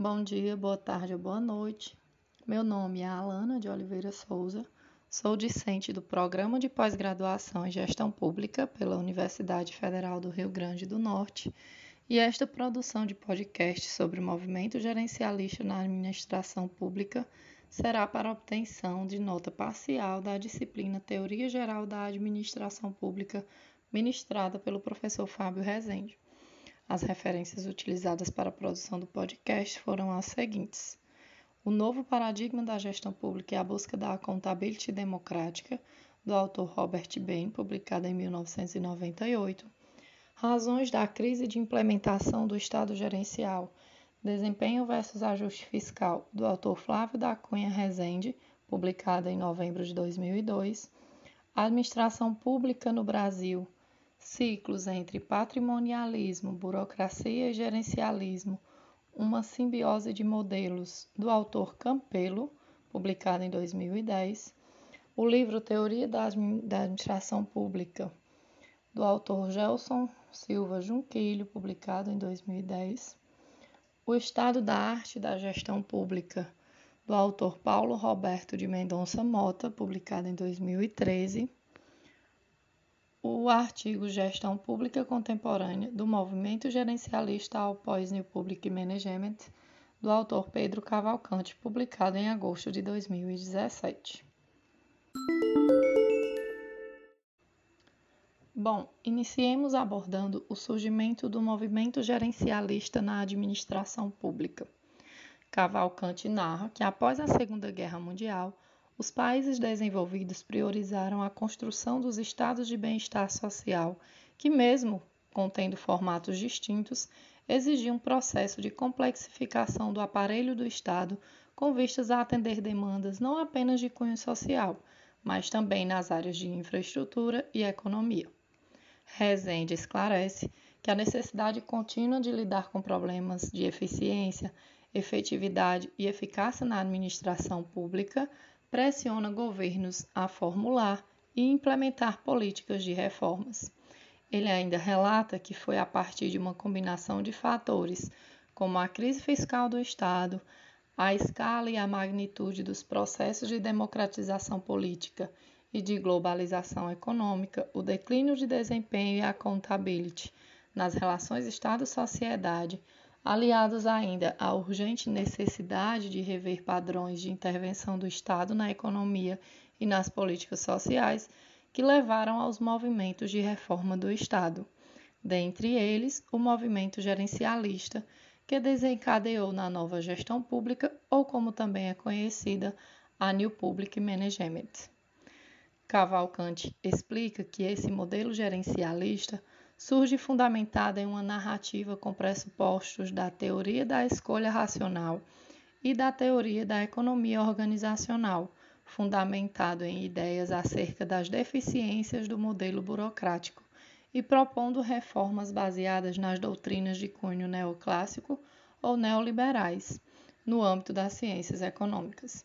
Bom dia, boa tarde ou boa noite. Meu nome é Alana de Oliveira Souza, sou discente do Programa de Pós-Graduação em Gestão Pública pela Universidade Federal do Rio Grande do Norte e esta produção de podcast sobre o movimento gerencialista na administração pública será para obtenção de nota parcial da disciplina Teoria Geral da Administração Pública ministrada pelo professor Fábio Rezende. As referências utilizadas para a produção do podcast foram as seguintes: O Novo Paradigma da Gestão Pública e a Busca da Accountability Democrática, do autor Robert Bain, publicado em 1998. Razões da crise de implementação do Estado gerencial, Desempenho versus Ajuste Fiscal, do autor Flávio da Cunha Rezende, publicado em novembro de 2002. Administração Pública no Brasil, Ciclos entre patrimonialismo, burocracia e gerencialismo, uma simbiose de modelos, do autor Campelo, publicado em 2010. O livro Teoria da Administração Pública, do autor Gelson Silva Junquilho, publicado em 2010. O Estado da Arte da Gestão Pública, do autor Paulo Roberto de Mendonça Mota, publicado em 2013 o artigo Gestão Pública Contemporânea do Movimento Gerencialista ao Pós-New Public Management, do autor Pedro Cavalcante, publicado em agosto de 2017. Bom, iniciemos abordando o surgimento do movimento gerencialista na administração pública. Cavalcante narra que após a Segunda Guerra Mundial, os países desenvolvidos priorizaram a construção dos estados de bem-estar social, que, mesmo contendo formatos distintos, exigiam um processo de complexificação do aparelho do Estado com vistas a atender demandas não apenas de cunho social, mas também nas áreas de infraestrutura e economia. Rezende esclarece que a necessidade contínua de lidar com problemas de eficiência, efetividade e eficácia na administração pública pressiona governos a formular e implementar políticas de reformas. Ele ainda relata que foi a partir de uma combinação de fatores, como a crise fiscal do Estado, a escala e a magnitude dos processos de democratização política e de globalização econômica, o declínio de desempenho e a accountability nas relações Estado-sociedade, aliados ainda à urgente necessidade de rever padrões de intervenção do Estado na economia e nas políticas sociais que levaram aos movimentos de reforma do Estado, dentre eles o movimento gerencialista, que desencadeou na nova gestão pública, ou como também é conhecida, a New Public Management. Cavalcante explica que esse modelo gerencialista surge fundamentada em uma narrativa com pressupostos da teoria da escolha racional e da teoria da economia organizacional, fundamentado em ideias acerca das deficiências do modelo burocrático e propondo reformas baseadas nas doutrinas de cunho neoclássico ou neoliberais no âmbito das ciências econômicas.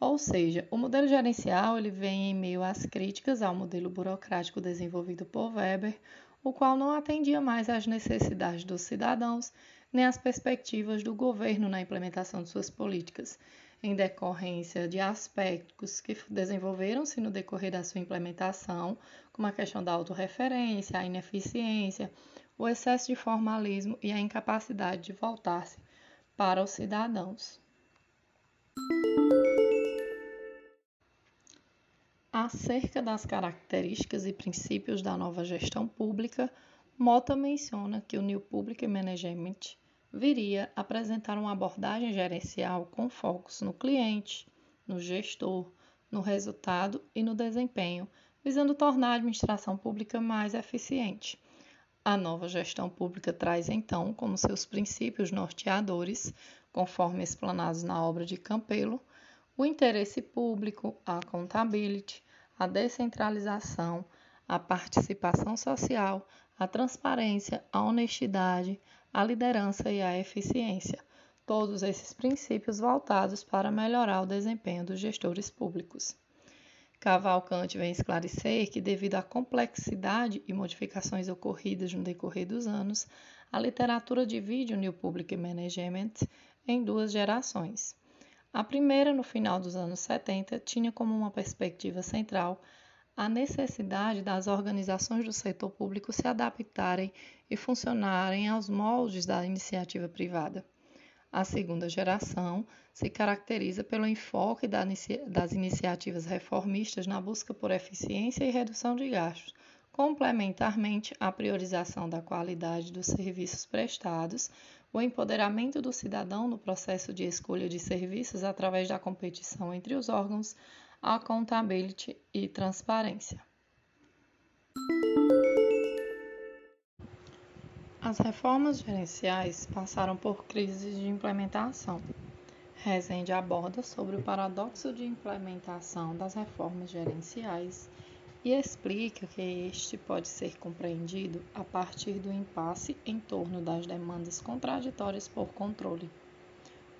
Ou seja, o modelo gerencial ele vem em meio às críticas ao modelo burocrático desenvolvido por Weber, o qual não atendia mais às necessidades dos cidadãos nem às perspectivas do governo na implementação de suas políticas, em decorrência de aspectos que desenvolveram-se no decorrer da sua implementação, como a questão da autorreferência, a ineficiência, o excesso de formalismo e a incapacidade de voltar-se para os cidadãos. Acerca das características e princípios da nova gestão pública, Mota menciona que o New Public Management viria apresentar uma abordagem gerencial com focos no cliente, no gestor, no resultado e no desempenho, visando tornar a administração pública mais eficiente. A nova gestão pública traz então como seus princípios norteadores, conforme explanados na obra de Campelo, o interesse público, a accountability, a descentralização, a participação social, a transparência, a honestidade, a liderança e a eficiência. Todos esses princípios voltados para melhorar o desempenho dos gestores públicos. Cavalcante vem esclarecer que, devido à complexidade e modificações ocorridas no decorrer dos anos, a literatura divide o New Public Management em duas gerações. A primeira, no final dos anos 70, tinha como uma perspectiva central a necessidade das organizações do setor público se adaptarem e funcionarem aos moldes da iniciativa privada. A segunda geração se caracteriza pelo enfoque das iniciativas reformistas na busca por eficiência e redução de gastos, complementarmente à priorização da qualidade dos serviços prestados, o empoderamento do cidadão no processo de escolha de serviços através da competição entre os órgãos, accountability e transparência. As reformas gerenciais passaram por crises de implementação. Rezende aborda sobre o paradoxo de implementação das reformas gerenciais e explica que este pode ser compreendido a partir do impasse em torno das demandas contraditórias por controle.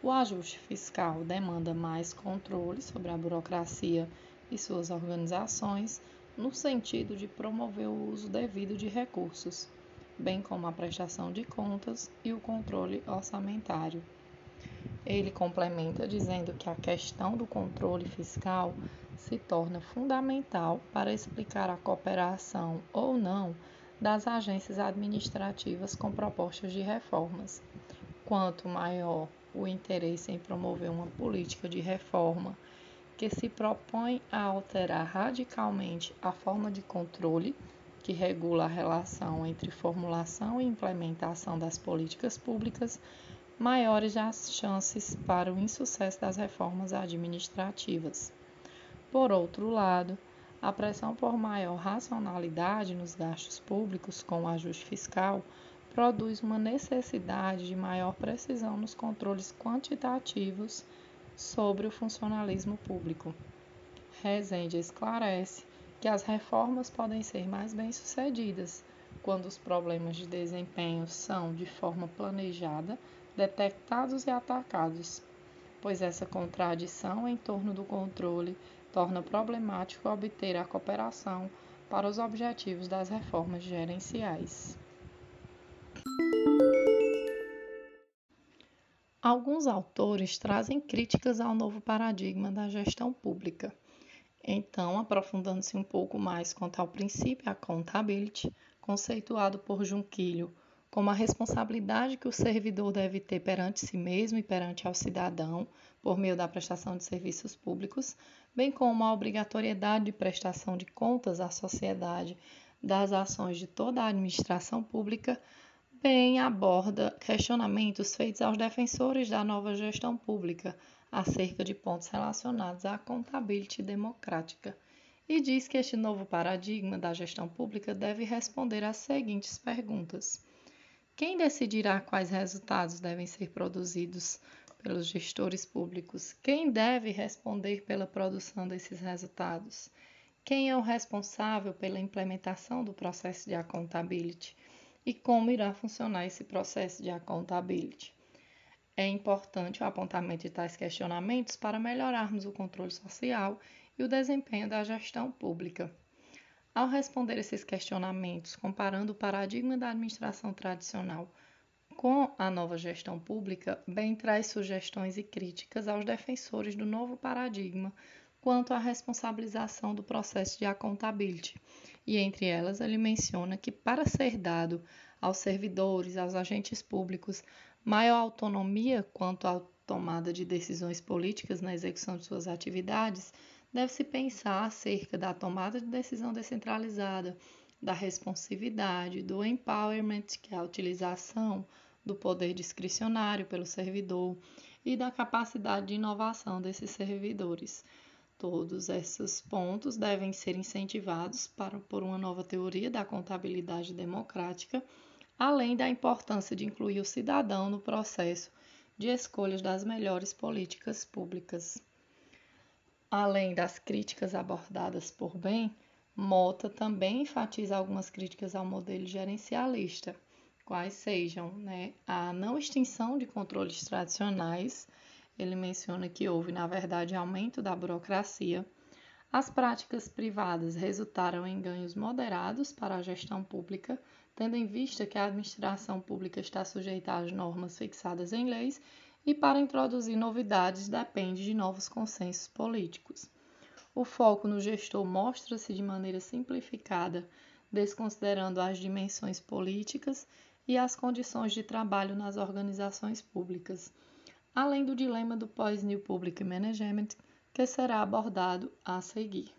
O ajuste fiscal demanda mais controle sobre a burocracia e suas organizações, no sentido de promover o uso devido de recursos, bem como a prestação de contas e o controle orçamentário. Ele complementa dizendo que a questão do controle fiscal se torna fundamental para explicar a cooperação ou não das agências administrativas com propostas de reformas. Quanto maior o interesse em promover uma política de reforma que se propõe a alterar radicalmente a forma de controle que regula a relação entre formulação e implementação das políticas públicas, maiores as chances para o insucesso das reformas administrativas. Por outro lado, a pressão por maior racionalidade nos gastos públicos com o ajuste fiscal produz uma necessidade de maior precisão nos controles quantitativos sobre o funcionalismo público. Rezende esclarece que as reformas podem ser mais bem-sucedidas quando os problemas de desempenho são, de forma planejada, detectados e atacados, pois essa contradição em torno do controle torna problemático obter a cooperação para os objetivos das reformas gerenciais. Alguns autores trazem críticas ao novo paradigma da gestão pública então, aprofundando-se um pouco mais quanto ao princípio accountability, conceituado por Junquilho como a responsabilidade que o servidor deve ter perante si mesmo e perante ao cidadão, por meio da prestação de serviços públicos, bem como a obrigatoriedade de prestação de contas à sociedade das ações de toda a administração pública, bem aborda questionamentos feitos aos defensores da nova gestão pública acerca de pontos relacionados à contabilidade democrática e diz que este novo paradigma da gestão pública deve responder às seguintes perguntas: quem decidirá quais resultados devem ser produzidos pelos gestores públicos? Quem deve responder pela produção desses resultados? Quem é o responsável pela implementação do processo de accountability? E como irá funcionar esse processo de accountability? É importante o apontamento de tais questionamentos para melhorarmos o controle social e o desempenho da gestão pública. Ao responder esses questionamentos, comparando o paradigma da administração tradicional com a nova gestão pública, bem traz sugestões e críticas aos defensores do novo paradigma quanto à responsabilização do processo de accountability. E entre elas, ele menciona que para ser dado aos servidores, aos agentes públicos, maior autonomia quanto à tomada de decisões políticas na execução de suas atividades, deve-se pensar acerca da tomada de decisão descentralizada, da responsividade, do empowerment, que é a utilização do poder discricionário pelo servidor, e da capacidade de inovação desses servidores. Todos esses pontos devem ser incentivados para, por uma nova teoria da contabilidade democrática além da importância de incluir o cidadão no processo de escolhas das melhores políticas públicas. Além das críticas abordadas por bem, Mota também enfatiza algumas críticas ao modelo gerencialista, quais sejam né, a não extinção de controles tradicionais, ele menciona que houve, na verdade, aumento da burocracia. As práticas privadas resultaram em ganhos moderados para a gestão pública, tendo em vista que a administração pública está sujeita às normas fixadas em leis e para introduzir novidades depende de novos consensos políticos. O foco no gestor mostra-se de maneira simplificada, desconsiderando as dimensões políticas e as condições de trabalho nas organizações públicas, além do dilema do pós-New Public Management, que será abordado a seguir.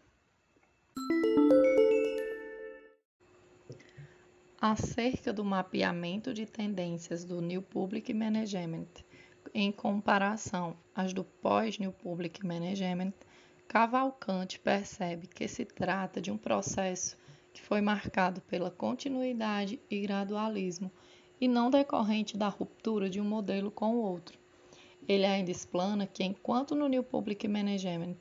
Acerca do mapeamento de tendências do New Public Management em comparação às do pós-New Public Management, Cavalcante percebe que se trata de um processo que foi marcado pela continuidade e gradualismo e não decorrente da ruptura de um modelo com o outro. Ele ainda explana que, enquanto no New Public Management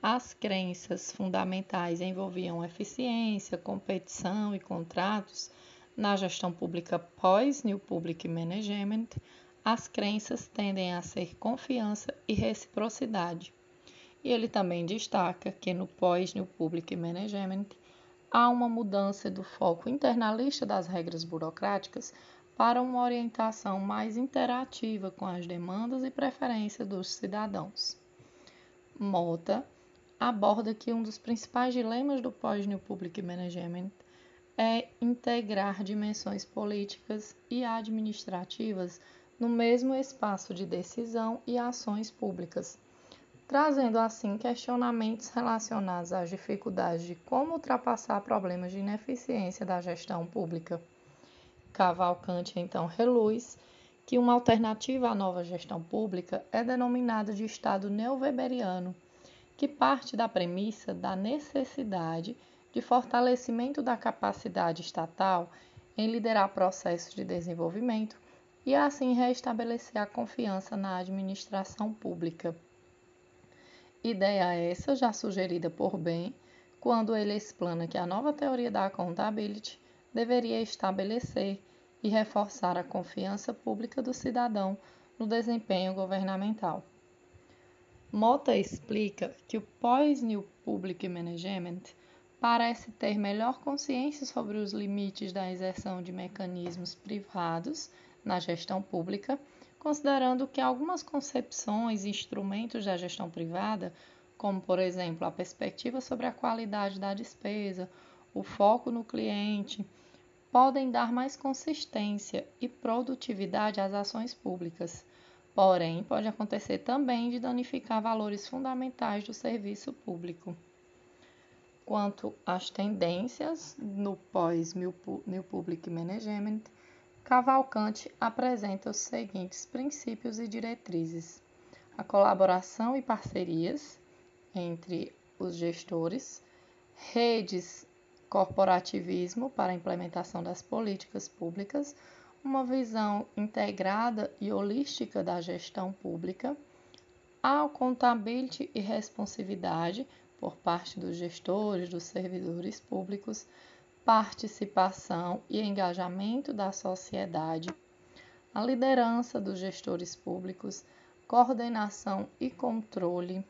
as crenças fundamentais envolviam eficiência, competição e contratos, na gestão pública pós-New Public Management, as crenças tendem a ser confiança e reciprocidade. E ele também destaca que no pós-New Public Management há uma mudança do foco internalista das regras burocráticas para uma orientação mais interativa com as demandas e preferências dos cidadãos. Mota aborda que um dos principais dilemas do pós-New Public Management é integrar dimensões políticas e administrativas no mesmo espaço de decisão e ações públicas, trazendo assim questionamentos relacionados às dificuldades de como ultrapassar problemas de ineficiência da gestão pública. Cavalcante então reluz que uma alternativa à nova gestão pública é denominada de Estado neoweberiano, que parte da premissa da necessidade de fortalecimento da capacidade estatal em liderar processos de desenvolvimento e assim restabelecer a confiança na administração pública. Ideia essa já sugerida por Ben, quando ele explana que a nova teoria da accountability deveria estabelecer e reforçar a confiança pública do cidadão no desempenho governamental. Mota explica que o pós-New Public Management parece ter melhor consciência sobre os limites da exerção de mecanismos privados na gestão pública considerando que algumas concepções e instrumentos da gestão privada, como por exemplo a perspectiva sobre a qualidade da despesa, o foco no cliente, podem dar mais consistência e produtividade às ações públicas. Porém, pode acontecer também de danificar valores fundamentais do serviço público. Quanto às tendências no pós-New Public Management, Cavalcante apresenta os seguintes princípios e diretrizes: a colaboração e parcerias entre os gestores, redes corporativismo para a implementação das políticas públicas, uma visão integrada e holística da gestão pública, a accountability e responsividade por parte dos gestores, dos servidores públicos, participação e engajamento da sociedade, a liderança dos gestores públicos, coordenação e controle,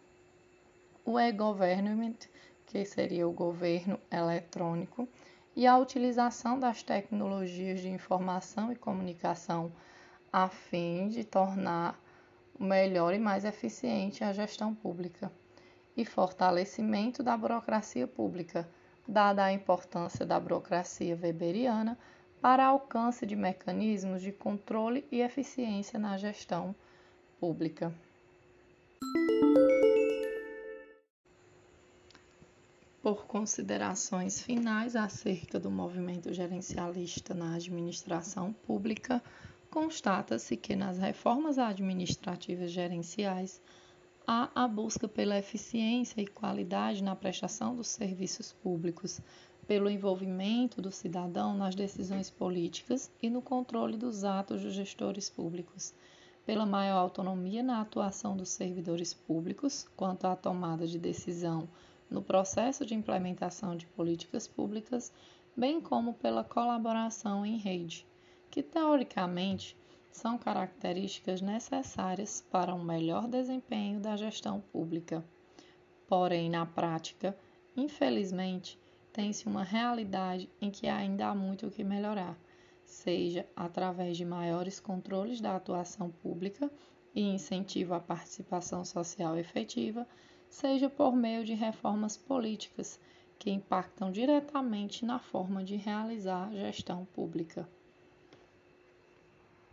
o e-government, que seria o governo eletrônico, e a utilização das tecnologias de informação e comunicação a fim de tornar melhor e mais eficiente a gestão pública e fortalecimento da burocracia pública dada a importância da burocracia weberiana para alcance de mecanismos de controle e eficiência na gestão pública. Por considerações finais acerca do movimento gerencialista na administração pública, constata-se que nas reformas administrativas gerenciais há a busca pela eficiência e qualidade na prestação dos serviços públicos, pelo envolvimento do cidadão nas decisões políticas e no controle dos atos dos gestores públicos, pela maior autonomia na atuação dos servidores públicos quanto à tomada de decisão no processo de implementação de políticas públicas, bem como pela colaboração em rede, que teoricamente são características necessárias para um melhor desempenho da gestão pública. Porém, na prática, infelizmente, tem-se uma realidade em que ainda há muito o que melhorar, seja através de maiores controles da atuação pública e incentivo à participação social efetiva, seja por meio de reformas políticas que impactam diretamente na forma de realizar gestão pública.